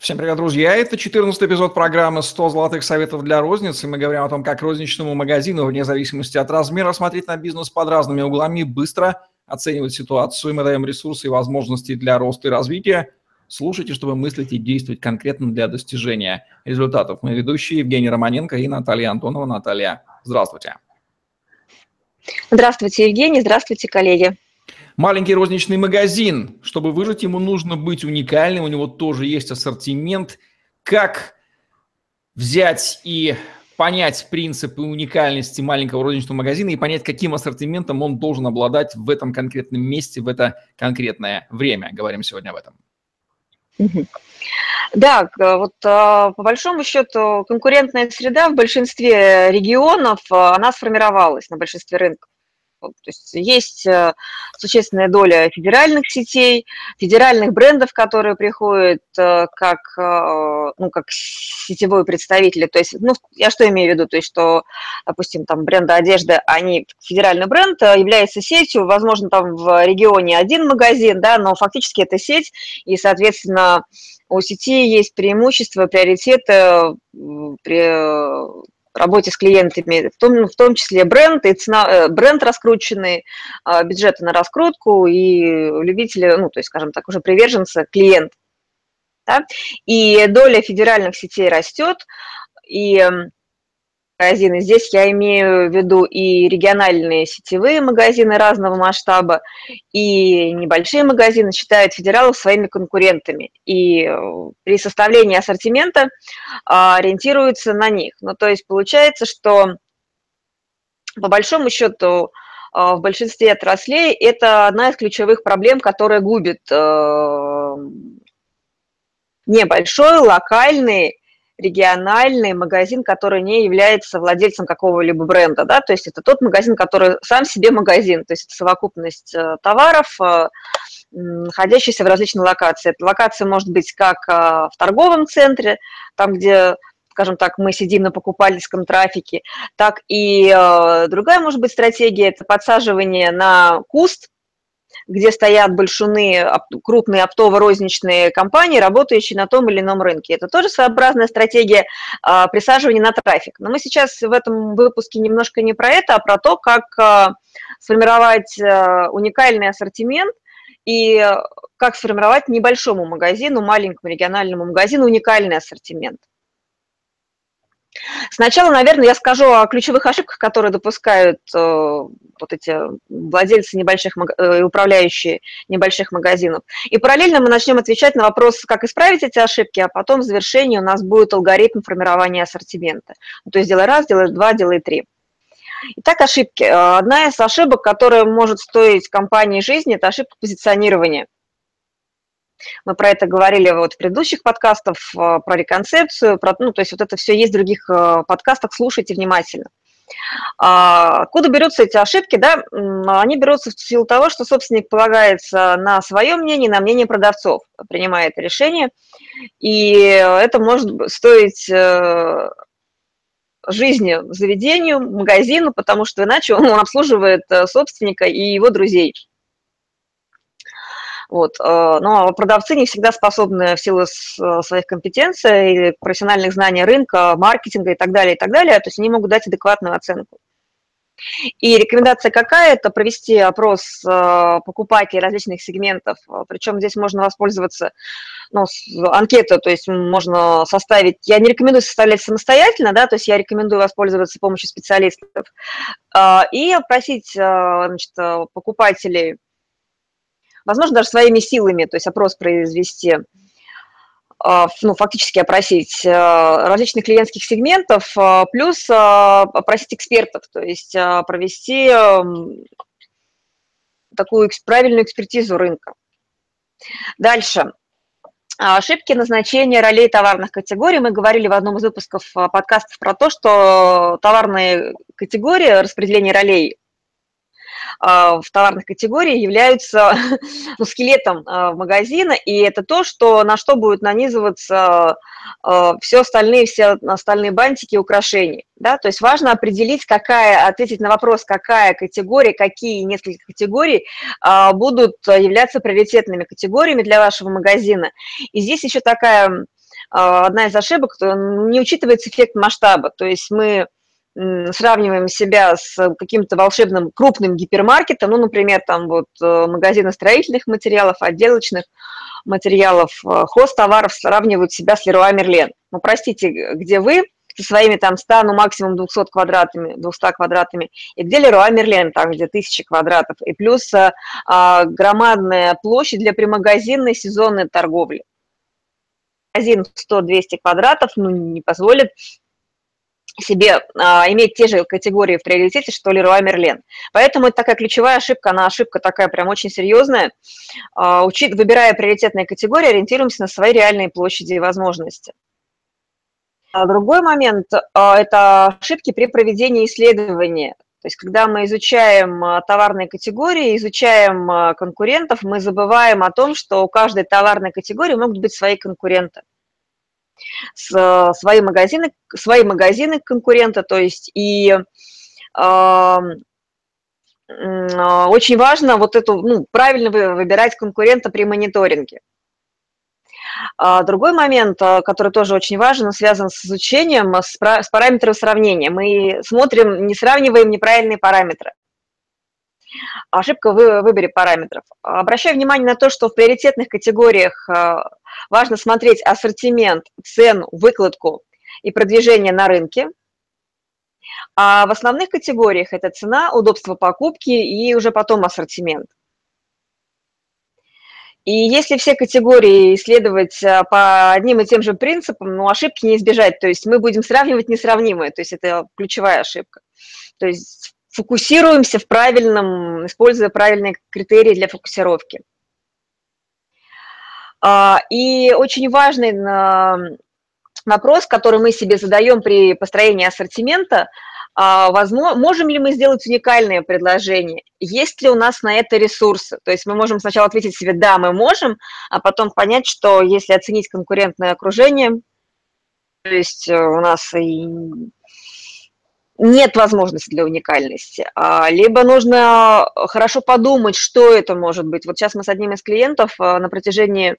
Всем привет, друзья! Это 14 эпизод программы «100 золотых советов для розницы». Мы говорим о том, как розничному магазину, вне зависимости от размера, смотреть на бизнес под разными углами, быстро оценивать ситуацию. Мы даем ресурсы и возможности для роста и развития. Слушайте, чтобы мыслить и действовать конкретно для достижения результатов. Мы ведущие Евгений Романенко и Наталья Антонова. Наталья, здравствуйте. Здравствуйте, Евгений. Здравствуйте, коллеги. Маленький розничный магазин. Чтобы выжить, ему нужно быть уникальным. У него тоже есть ассортимент. Как взять и понять принципы уникальности маленького розничного магазина и понять, каким ассортиментом он должен обладать в этом конкретном месте, в это конкретное время. Говорим сегодня об этом. Да, вот а, по большому счету конкурентная среда в большинстве регионов, а, она сформировалась на большинстве рынков. То есть есть э, существенная доля федеральных сетей, федеральных брендов, которые приходят э, как, э, ну, как сетевой представитель. То есть, ну, я что имею в виду? То есть, что, допустим, там бренды одежды, они, федеральный бренд является сетью, возможно, там в регионе один магазин, да, но фактически это сеть, и, соответственно, у сети есть преимущества, приоритеты при работе с клиентами, в том, в том числе бренд, и цена, э, бренд раскрученный, а, бюджеты на раскрутку и любители, ну, то есть, скажем так, уже приверженцы клиент. Да? И доля федеральных сетей растет, и магазины. Здесь я имею в виду и региональные сетевые магазины разного масштаба, и небольшие магазины считают федералов своими конкурентами. И э, при составлении ассортимента а, ориентируются на них. Ну, то есть получается, что по большому счету а, в большинстве отраслей это одна из ключевых проблем, которая губит э, небольшой, локальный региональный магазин, который не является владельцем какого-либо бренда, да, то есть это тот магазин, который сам себе магазин, то есть это совокупность э, товаров, э, находящиеся в различных локациях. Эта локация может быть как э, в торговом центре, там, где скажем так, мы сидим на покупательском трафике, так и другая может быть стратегия – это подсаживание на куст, где стоят большуны, крупные оптово-розничные компании, работающие на том или ином рынке. Это тоже своеобразная стратегия а, присаживания на трафик. Но мы сейчас в этом выпуске немножко не про это, а про то, как а, сформировать а, уникальный ассортимент и как сформировать небольшому магазину, маленькому региональному магазину уникальный ассортимент. Сначала, наверное, я скажу о ключевых ошибках, которые допускают э, вот эти владельцы небольших, э, управляющие небольших магазинов. И параллельно мы начнем отвечать на вопрос, как исправить эти ошибки, а потом в завершении у нас будет алгоритм формирования ассортимента. То есть делай раз, делай два, делай три. Итак, ошибки. Одна из ошибок, которая может стоить компании жизни, это ошибка позиционирования – мы про это говорили вот в предыдущих подкастах, про реконцепцию, про, ну, то есть вот это все есть в других э, подкастах, слушайте внимательно. А, откуда берутся эти ошибки? Да? Они берутся в силу того, что собственник полагается на свое мнение, на мнение продавцов, принимает решение, и это может стоить э, жизни заведению, магазину, потому что иначе он обслуживает э, собственника и его друзей. Вот. Э, но продавцы не всегда способны в силу э, своих компетенций, профессиональных знаний рынка, маркетинга и так далее, и так далее, то есть они могут дать адекватную оценку. И рекомендация какая? Это провести опрос э, покупателей различных сегментов. Причем здесь можно воспользоваться ну, анкету, то есть можно составить. Я не рекомендую составлять самостоятельно, да, то есть я рекомендую воспользоваться помощью специалистов и опросить значит, покупателей возможно, даже своими силами, то есть опрос произвести, а, ну, фактически опросить а, различных клиентских сегментов, а, плюс опросить экспертов, то есть провести такую правильную экспертизу рынка. Дальше. Ошибки назначения ролей товарных категорий. Мы говорили в одном из выпусков подкастов про то, что товарные категории, распределение ролей в товарных категориях являются ну, скелетом а, магазина, и это то, что, на что будут нанизываться а, все остальные, все остальные бантики и украшения. Да? То есть важно определить, какая, ответить на вопрос, какая категория, какие несколько категорий будут являться приоритетными категориями для вашего магазина. И здесь еще такая одна из ошибок, не учитывается эффект масштаба. То есть мы сравниваем себя с каким-то волшебным крупным гипермаркетом, ну, например, там вот э, магазины строительных материалов, отделочных материалов, э, хозтоваров сравнивают себя с Леруа Мерлен. Ну, простите, где вы со своими там 100, ну, максимум 200 квадратами, 200 квадратами, и где Леруа Мерлен, там, где 1000 квадратов, и плюс а, громадная площадь для примагазинной сезонной торговли. Магазин 100-200 квадратов, ну, не позволит себе а, иметь те же категории в приоритете, что Леруа Мерлен. Поэтому это такая ключевая ошибка, она ошибка такая прям очень серьезная. А, учит, выбирая приоритетные категории, ориентируемся на свои реальные площади и возможности. А другой момент а, – это ошибки при проведении исследования. То есть, когда мы изучаем а, товарные категории, изучаем а, конкурентов, мы забываем о том, что у каждой товарной категории могут быть свои конкуренты свои магазины, свои магазины конкурента, то есть и э, очень важно вот эту, ну, правильно выбирать конкурента при мониторинге. А другой момент, а, который тоже очень важен, связан с изучением, с, с параметром сравнения. Мы смотрим, не сравниваем неправильные параметры. Ошибка в выборе параметров. Обращаю внимание на то, что в приоритетных категориях а, важно смотреть ассортимент, цену, выкладку и продвижение на рынке. А в основных категориях это цена, удобство покупки и уже потом ассортимент. И если все категории исследовать а, по одним и тем же принципам, ну, ошибки не избежать. То есть мы будем сравнивать несравнимое, то есть это ключевая ошибка. То есть фокусируемся в правильном, используя правильные критерии для фокусировки. А, и очень важный вопрос, который мы себе задаем при построении ассортимента, а, возможно, можем ли мы сделать уникальное предложение? Есть ли у нас на это ресурсы? То есть мы можем сначала ответить себе «да, мы можем», а потом понять, что если оценить конкурентное окружение, то есть э, у нас и нет возможности для уникальности, а, либо нужно хорошо подумать, что это может быть. Вот сейчас мы с одним из клиентов а, на протяжении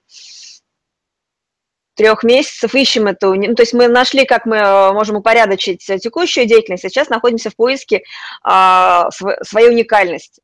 трех месяцев ищем эту, ну, то есть мы нашли, как мы а, можем упорядочить текущую деятельность, а сейчас находимся в поиске своей уникальности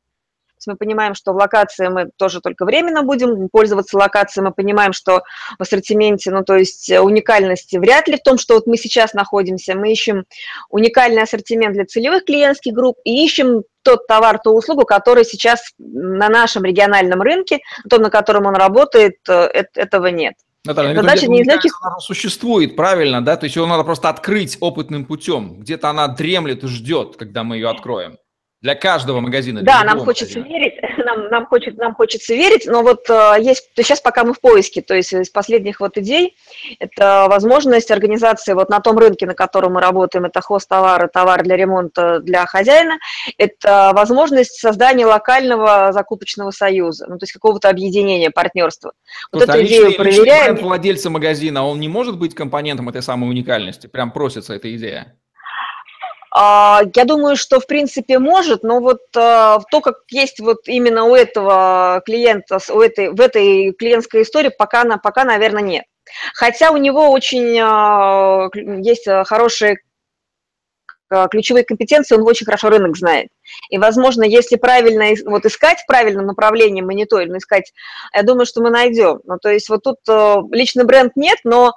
мы понимаем, что в локации мы тоже только временно будем пользоваться локацией, мы понимаем, что в ассортименте, ну, то есть уникальности вряд ли в том, что вот мы сейчас находимся, мы ищем уникальный ассортимент для целевых клиентских групп и ищем тот товар, ту услугу, который сейчас на нашем региональном рынке, том, на котором он работает, э, этого нет. Наталья, Задача не значит... Она существует, правильно, да? То есть ее надо просто открыть опытным путем. Где-то она дремлет и ждет, когда мы ее откроем. Для каждого магазина. Да, нам хочется магазина. верить, нам, нам, хочет, нам хочется верить, но вот э, есть, то сейчас пока мы в поиске, то есть из последних вот идей, это возможность организации вот на том рынке, на котором мы работаем, это хост товары, товар для ремонта для хозяина, это возможность создания локального закупочного союза, ну то есть какого-то объединения, партнерства. Вот эту а идею личный, проверяем. Личный владельца магазина, он не может быть компонентом этой самой уникальности? Прям просится эта идея. А, я думаю, что в принципе может, но вот а, то, как есть вот именно у этого клиента, у этой, в этой клиентской истории, пока, пока, наверное, нет. Хотя у него очень а, есть хорошие ключевые компетенции, он очень хорошо рынок знает. И, возможно, если правильно вот искать в правильном направлении мониторинг, искать, я думаю, что мы найдем. Ну, то есть вот тут личный бренд нет, но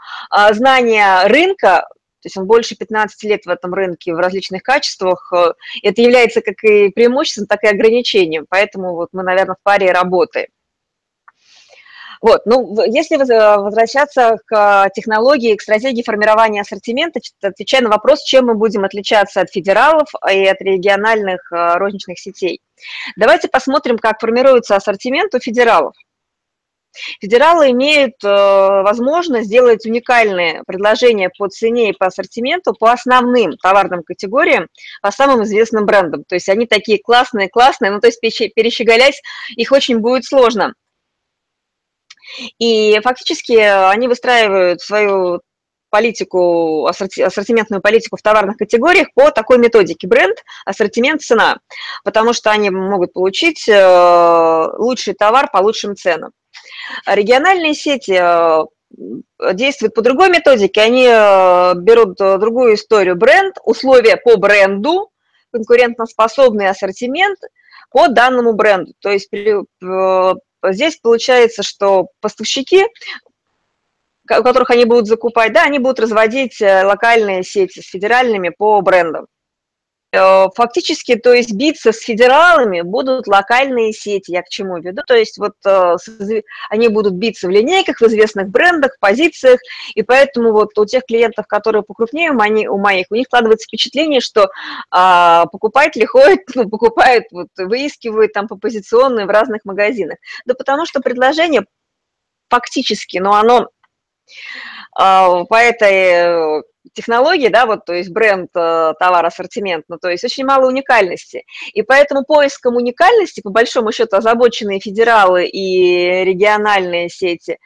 знание рынка, то есть он больше 15 лет в этом рынке в различных качествах. Э, это является как и преимуществом, так и ограничением. Поэтому вот мы, наверное, в паре работаем. Вот, ну, если возвращаться к технологии, к стратегии формирования ассортимента, отвечая на вопрос, чем мы будем отличаться от федералов и от региональных э, розничных сетей. Давайте посмотрим, как формируется ассортимент у федералов. Федералы имеют э, возможность сделать уникальные предложения по цене и по ассортименту по основным товарным категориям, по самым известным брендам. То есть они такие классные, классные, ну то есть перещеголять их очень будет сложно. И фактически они выстраивают свою политику, ассортиментную политику в товарных категориях по такой методике. Бренд, ассортимент, цена. Потому что они могут получить э, лучший товар по лучшим ценам. Региональные сети э, действуют по другой методике. Они берут другую историю, бренд, условия по бренду, конкурентоспособный ассортимент по данному бренду. То есть здесь получается, что поставщики у которых они будут закупать, да, они будут разводить э, локальные сети с федеральными по брендам. Э, фактически, то есть биться с федералами будут локальные сети, я к чему веду, то есть вот э, они будут биться в линейках, в известных брендах, позициях, и поэтому вот у тех клиентов, которые покрупнее они, у моих, у них складывается впечатление, что а, покупатели ходят, ну, покупают, вот, выискивают там по позиционной в разных магазинах. Да потому что предложение фактически, но оно а, по этой э, технологии, да, вот, то есть бренд, э, товар, ассортимент, ну, то есть очень мало уникальности. И поэтому поиском уникальности, по большому счету, озабоченные федералы и региональные сети.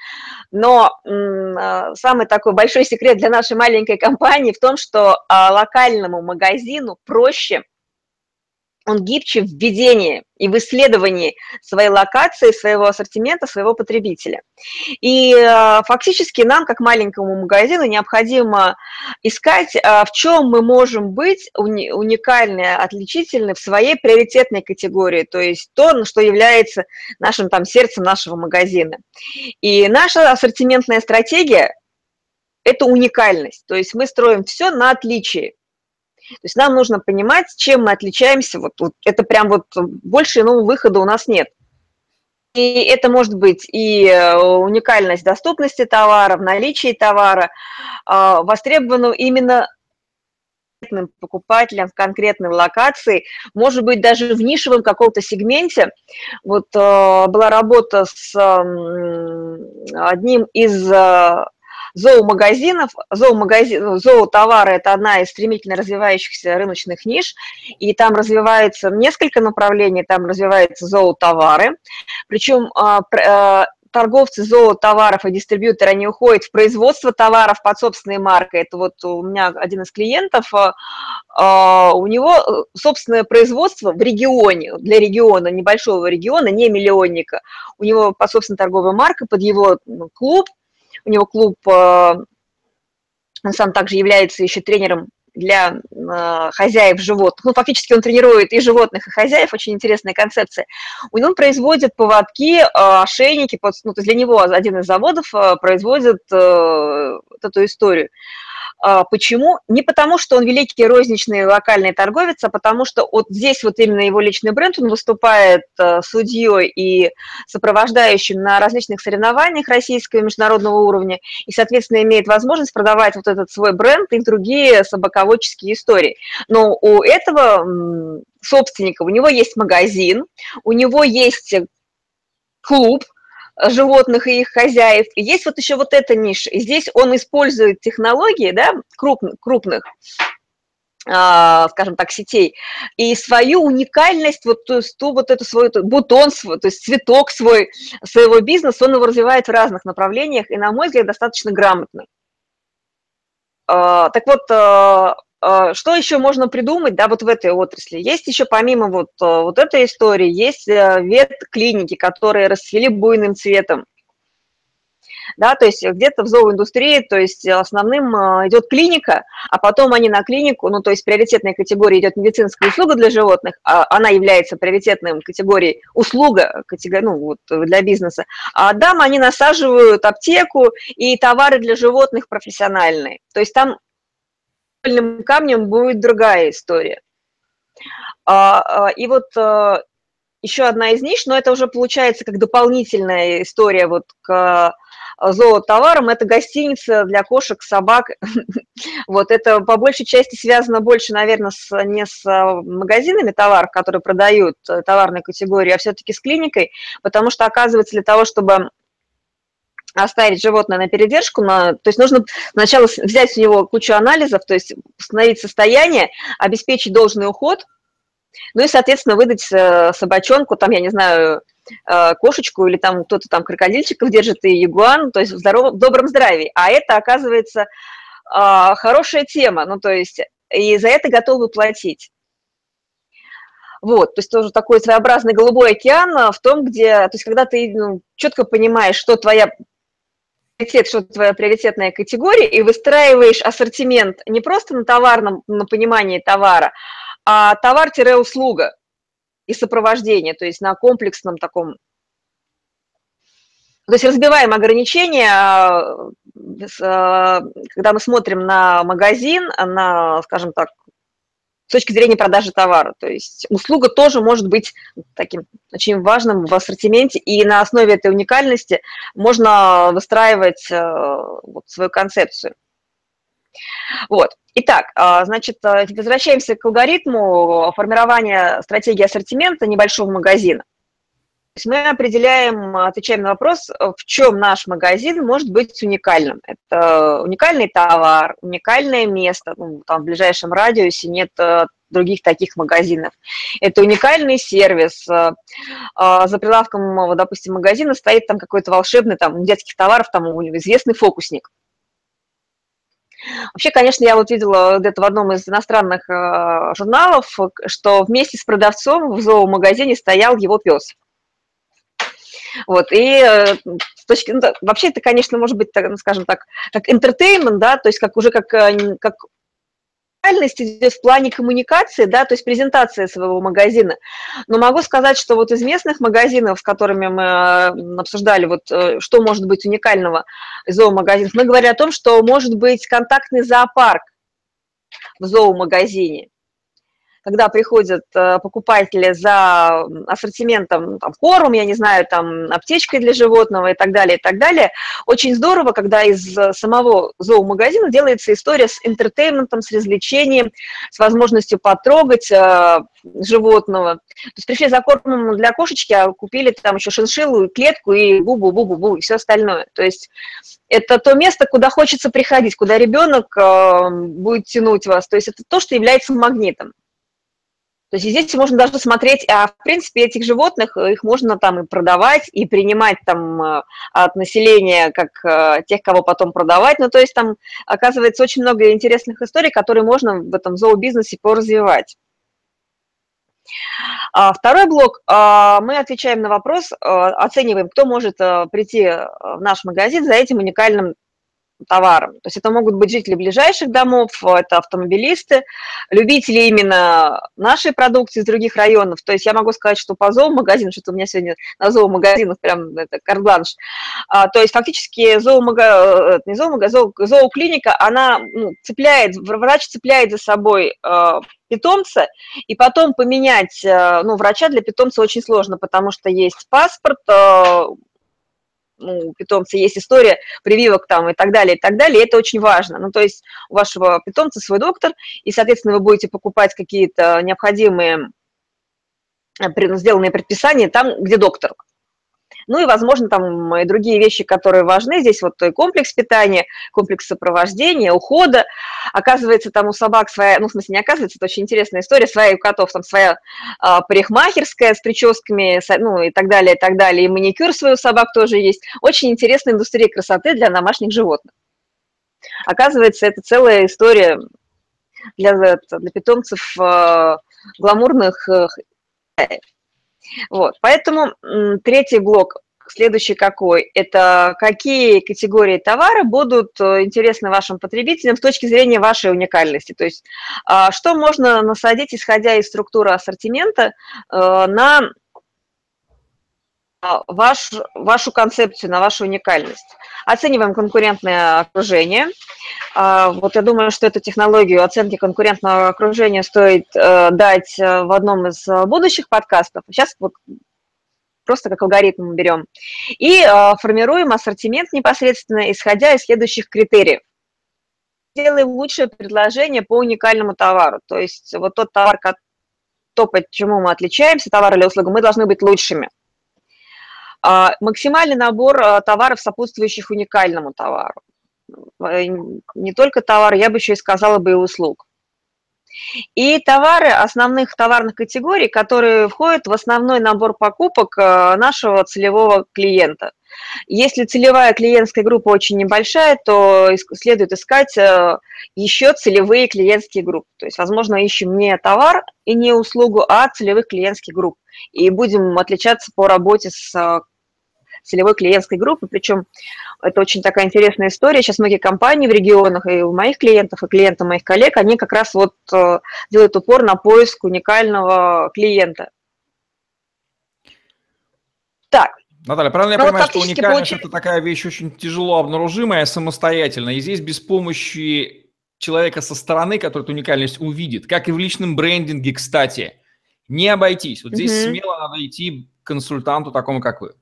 Но э, самый такой большой секрет для нашей маленькой компании в том, что а, локальному магазину проще – он гибче в введении и в исследовании своей локации, своего ассортимента, своего потребителя. И э, фактически нам, как маленькому магазину, необходимо искать, э, в чем мы можем быть уни- уникальны, отличительны в своей приоритетной категории, то есть то, что является нашим там сердцем нашего магазина. И наша ассортиментная стратегия – это уникальность, то есть мы строим все на отличии. То есть нам нужно понимать, чем мы отличаемся. Вот, вот это прям вот больше иного выхода у нас нет. И это может быть и э, уникальность доступности товара, в наличии товара, востребованного именно покупателям в конкретной локации, может быть, даже в нишевом каком-то сегменте. Вот э, была работа с одним из э, зоомагазинов. Зоомагазин, ну, зоотовары – это одна из стремительно развивающихся рыночных ниш, и там развивается несколько направлений, там развиваются зоотовары, причем а, а, торговцы зоотоваров и дистрибьюторы, они уходят в производство товаров под собственной маркой. Это вот у меня один из клиентов, а, у него собственное производство в регионе, для региона, небольшого региона, не миллионника. У него по собственной торговой марке, под его ну, клуб – у него клуб, э, он сам также является еще тренером для э, хозяев животных. Ну, фактически он тренирует и животных, и хозяев, очень интересная концепция. У него производит поводки, э, ошейники, под, ну, то есть для него один из заводов э, производит э, эту историю. А, почему? Не потому, что он великий розничный локальный торговец, а потому что вот здесь вот именно его личный бренд, он выступает э, судьей и сопровождающим на различных соревнованиях российского и международного уровня, и, соответственно, имеет возможность продавать вот этот свой бренд и другие собаководческие истории. Но у этого собственника, у него есть магазин, у него есть клуб, животных и их хозяев. Есть вот еще вот эта ниша. И здесь он использует технологии да, крупных, крупных а, скажем так, сетей, и свою уникальность, вот ту, ту вот эту свою бутон, свой, то есть цветок свой, своего бизнеса, он его развивает в разных направлениях, и, на мой взгляд, достаточно грамотно. А, так вот, а, что еще можно придумать, да, вот в этой отрасли? Есть еще помимо вот, а, вот этой истории, есть э, ветклиники, которые расцвели буйным цветом. Да, то есть где-то в зооиндустрии, то есть основным идет клиника, а потом они на клинику, ну, то есть приоритетная категория идет медицинская услуга для животных, а она является приоритетной категорией услуга ну, вот, для бизнеса, а дам они насаживают аптеку и товары для животных профессиональные. То есть там краеугольным камнем будет другая история. А, а, и вот а, еще одна из ниш, но это уже получается как дополнительная история вот к зоотоварам, это гостиница для кошек, собак. вот это по большей части связано больше, наверное, с, не с магазинами товаров, которые продают э, товарной категории, а все-таки с клиникой, потому что, оказывается, для того, чтобы оставить животное на передержку, на, то есть нужно сначала взять у него кучу анализов, то есть установить состояние, обеспечить должный уход, ну и, соответственно, выдать э, собачонку, там, я не знаю, э, кошечку или там кто-то там крокодильчиков держит и ягуан, то есть в, здоровом, в добром здравии. А это, оказывается, а, хорошая тема, ну то есть и за это готовы платить. Вот, то есть тоже такой своеобразный голубой океан в том, где, то есть когда ты ну, четко понимаешь, что твоя приоритет, что твоя приоритетная категория, и выстраиваешь ассортимент не просто на товарном, на понимании товара, а товар-услуга и сопровождение, то есть на комплексном таком. То есть разбиваем ограничения, а, а, когда мы смотрим на магазин, на, скажем так, с точки зрения продажи товара. То есть услуга тоже может быть таким очень важным в ассортименте, и на основе этой уникальности можно выстраивать э, вот, свою концепцию. Вот. Итак, а, значит, э, возвращаемся к алгоритму формирования стратегии ассортимента небольшого магазина. Мы определяем, отвечаем на вопрос, в чем наш магазин может быть уникальным. Это уникальный товар, уникальное место, ну, там в ближайшем радиусе нет э, других таких магазинов. Это уникальный сервис. Э, а за прилавком, допустим, магазина стоит там какой-то волшебный там детских товаров, там известный фокусник. Вообще, конечно, я вот видела где-то в одном из иностранных э, журналов, что вместе с продавцом в зоомагазине стоял его пес. Вот, и э, с точки, ну, вообще это, конечно, может быть, так, скажем так, как entertainment, да, то есть как уже как, э, как реальность идет в плане коммуникации, да, то есть презентация своего магазина. Но могу сказать, что вот из местных магазинов, с которыми мы э, обсуждали, вот что может быть уникального из зоомагазинов, мы говорим о том, что может быть контактный зоопарк в зоомагазине когда приходят э, покупатели за ассортиментом, там, кормом, я не знаю, там, аптечкой для животного и так далее, и так далее, очень здорово, когда из самого зоомагазина делается история с интертейментом, с развлечением, с возможностью потрогать э, животного. То есть пришли за кормом для кошечки, а купили там еще шиншиллу, клетку и бу-бу-бу-бу-бу, и все остальное. То есть это то место, куда хочется приходить, куда ребенок э, будет тянуть вас. То есть это то, что является магнитом. То есть здесь можно даже смотреть, а в принципе этих животных, э, их можно там и продавать, и принимать там э, от населения, как э, тех, кого потом продавать. Ну, то есть там оказывается очень много интересных историй, которые можно в этом зообизнесе поразвивать. А второй блок, а, мы отвечаем на вопрос, оцениваем, кто может прийти в наш магазин за этим уникальным товаром. То есть это могут быть жители ближайших домов, это автомобилисты, любители именно нашей продукции из других районов. То есть я могу сказать, что по зоомагазину, что-то у меня сегодня на зоомагазинах прям это карбланш. А, то есть фактически зоомага, э, не зоомага, зоо, зооклиника, она ну, цепляет, врач цепляет за собой э, питомца, и потом поменять э, ну, врача для питомца очень сложно, потому что есть паспорт, ну, у питомца есть история прививок там и так далее, и так далее, и это очень важно. Ну, то есть у вашего питомца свой доктор, и, соответственно, вы будете покупать какие-то необходимые э, сделанные предписания там, где доктор. Ну и, возможно, там и другие вещи, которые важны. Здесь вот и комплекс питания, комплекс сопровождения, ухода. Оказывается, там у собак своя, ну, в смысле, не оказывается, это очень интересная история, своя у котов, там своя а, парикмахерская с прическами, ну, и так далее, и так далее. И маникюр свой у собак тоже есть. Очень интересная индустрия красоты для домашних животных. Оказывается, это целая история для, для питомцев э, гламурных э, вот, поэтому третий блок Следующий какой? Это какие категории товара будут э, интересны вашим потребителям с точки зрения вашей уникальности. То есть а, что можно насадить, исходя из структуры ассортимента, э, на ваш, вашу концепцию, на вашу уникальность. Оцениваем конкурентное окружение. А, вот я думаю, что эту технологию оценки конкурентного окружения стоит э, дать э, в одном из э, будущих подкастов. Сейчас вот просто как алгоритм берем. И формируем ассортимент непосредственно, исходя из следующих критериев. Делаем лучшее предложение по уникальному товару. То есть вот тот товар, то, почему мы отличаемся, товар или услуга, мы должны быть лучшими. А, максимальный набор а, товаров, сопутствующих уникальному товару. Э, не только товар, я бы еще и сказала бы и услуг. И товары основных товарных категорий, которые входят в основной набор покупок а, нашего целевого клиента. Если целевая клиентская группа очень небольшая, то следует искать э, еще целевые клиентские группы. То есть, возможно, ищем не товар и не услугу, а целевых клиентских групп. И будем отличаться по работе с целевой клиентской группы. Причем это очень такая интересная история. Сейчас многие компании в регионах, и у моих клиентов, и клиентов моих коллег, они как раз вот э, делают упор на поиск уникального клиента. Так, Наталья, правильно я ну, понимаю, вот что уникальность получили... это такая вещь очень тяжело обнаружимая самостоятельно, и здесь без помощи человека со стороны, который эту уникальность увидит, как и в личном брендинге, кстати, не обойтись. Вот здесь угу. смело надо идти к консультанту такому, как вы.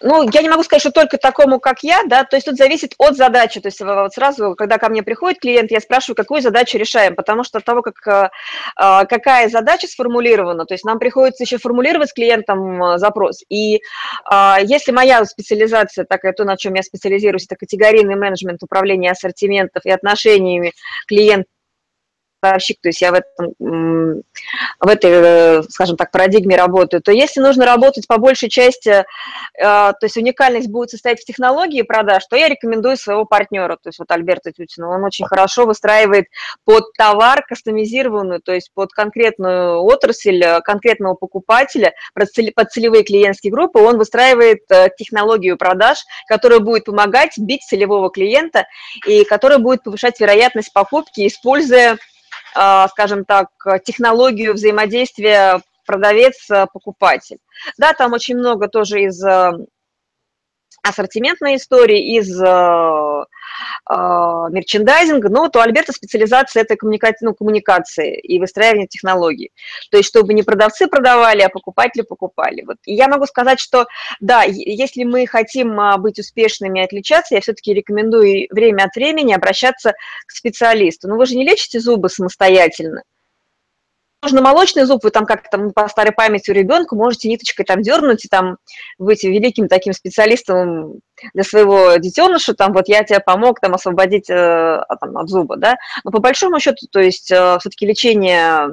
Ну, я не могу сказать, что только такому, как я, да, то есть тут зависит от задачи, то есть вот сразу, когда ко мне приходит клиент, я спрашиваю, какую задачу решаем, потому что от того, как, э, а, какая задача сформулирована, то есть нам приходится еще формулировать с клиентом э, запрос, и если моя специализация, такая то, на чем я специализируюсь, это категорийный менеджмент, управление ассортиментов и отношениями клиент поставщик, то есть я в, этом, в этой, э, скажем так, парадигме работаю, то если нужно работать по большей части, э, то есть уникальность будет состоять в технологии продаж, то я рекомендую своего партнера, то есть вот Альберта Тютина, он очень хорошо выстраивает под товар кастомизированную, то есть под конкретную отрасль, э, конкретного покупателя, под целевые клиентские группы, он выстраивает технологию продаж, которая будет помогать бить целевого клиента и которая будет повышать вероятность покупки, используя скажем так, технологию взаимодействия продавец-покупатель. Да, там очень много тоже из э, ассортиментной истории, из э, э, мерчендайзинга, но у Альберта специализация это коммуника... ну, коммуникации и выстраивание технологий. То есть, чтобы не продавцы продавали, а покупатели покупали. Вот. И я могу сказать, что да, если мы хотим а, быть успешными и отличаться, я все-таки рекомендую время от времени обращаться к специалисту. Но вы же не лечите зубы самостоятельно можно молочный зуб, вы там как то по старой памяти у ребенка можете ниточкой там дернуть и там быть великим таким специалистом для своего детеныша, там вот я тебе помог там освободить э, там, от зуба, да, но по большому счету, то есть э, все-таки лечение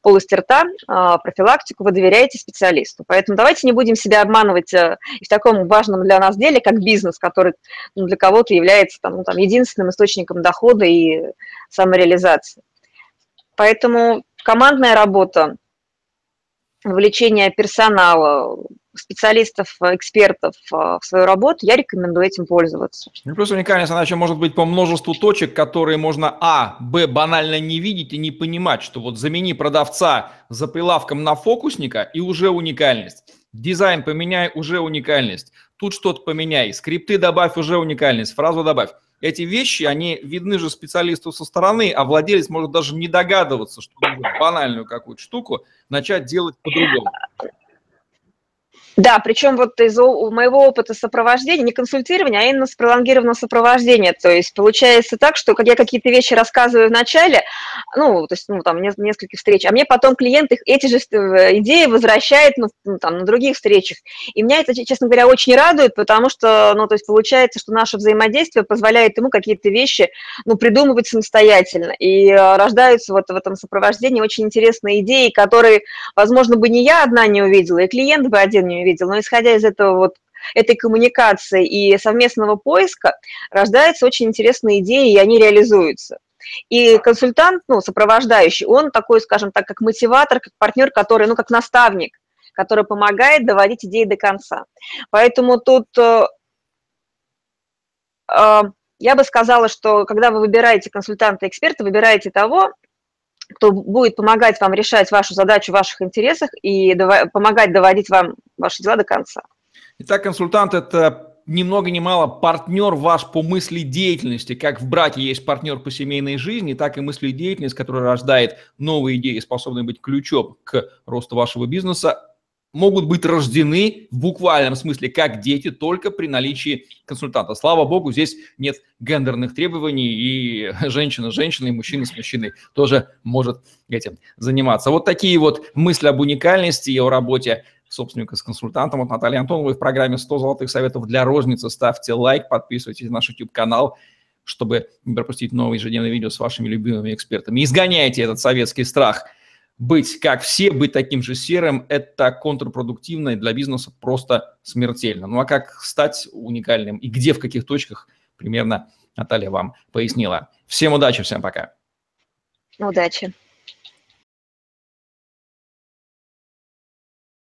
полости рта, э, профилактику вы доверяете специалисту. Поэтому давайте не будем себя обманывать э, и в таком важном для нас деле, как бизнес, который ну, для кого-то является там, ну, там, единственным источником дохода и самореализации. Поэтому командная работа, вовлечение персонала, специалистов, экспертов э, в свою работу, я рекомендую этим пользоваться. Ну, плюс уникальность, она еще может быть по множеству точек, которые можно, а, б, банально не видеть и не понимать, что вот замени продавца за прилавком на фокусника и уже уникальность. Дизайн поменяй, уже уникальность. Тут что-то поменяй. Скрипты добавь, уже уникальность. Фразу добавь эти вещи, они видны же специалисту со стороны, а владелец может даже не догадываться, что банальную какую-то штуку начать делать по-другому. Да, причем вот из моего опыта сопровождения, не консультирования, а именно с пролонгированного сопровождения. То есть получается так, что я какие-то вещи рассказываю в начале, ну, то есть, ну, там, несколько встреч, а мне потом клиент их, эти же э, идеи возвращает, ну, там, на других встречах. И меня это, честно говоря, очень радует, потому что, ну, то есть получается, что наше взаимодействие позволяет ему какие-то вещи, ну, придумывать самостоятельно. И э, рождаются вот в этом сопровождении очень интересные идеи, которые, возможно, бы не я одна не увидела, и клиент бы один не увидел, но исходя из этого вот этой коммуникации и совместного поиска рождаются очень интересные идеи, и они реализуются. И консультант, ну, сопровождающий, он такой, скажем так, как мотиватор, как партнер, который, ну, как наставник, который помогает доводить идеи до конца. Поэтому тут э, э, я бы сказала, что когда вы выбираете консультанта-эксперта, выбираете того, кто будет помогать вам решать вашу задачу в ваших интересах и помогать доводить вам ваши дела до конца. Итак, консультант – это ни много ни мало партнер ваш по мысли деятельности. Как в браке есть партнер по семейной жизни, так и мысли деятельность, которая рождает новые идеи, способные быть ключом к росту вашего бизнеса, могут быть рождены в буквальном смысле как дети только при наличии консультанта. Слава богу, здесь нет гендерных требований, и женщина с женщиной, мужчина с мужчиной тоже может этим заниматься. Вот такие вот мысли об уникальности и о работе собственника с консультантом от Натальи Антоновой в программе «100 золотых советов для розницы». Ставьте лайк, подписывайтесь на наш YouTube-канал, чтобы не пропустить новые ежедневные видео с вашими любимыми экспертами. Изгоняйте этот советский страх – быть как все, быть таким же серым, это контрпродуктивно и для бизнеса просто смертельно. Ну а как стать уникальным и где, в каких точках, примерно Наталья вам пояснила. Всем удачи, всем пока. Удачи.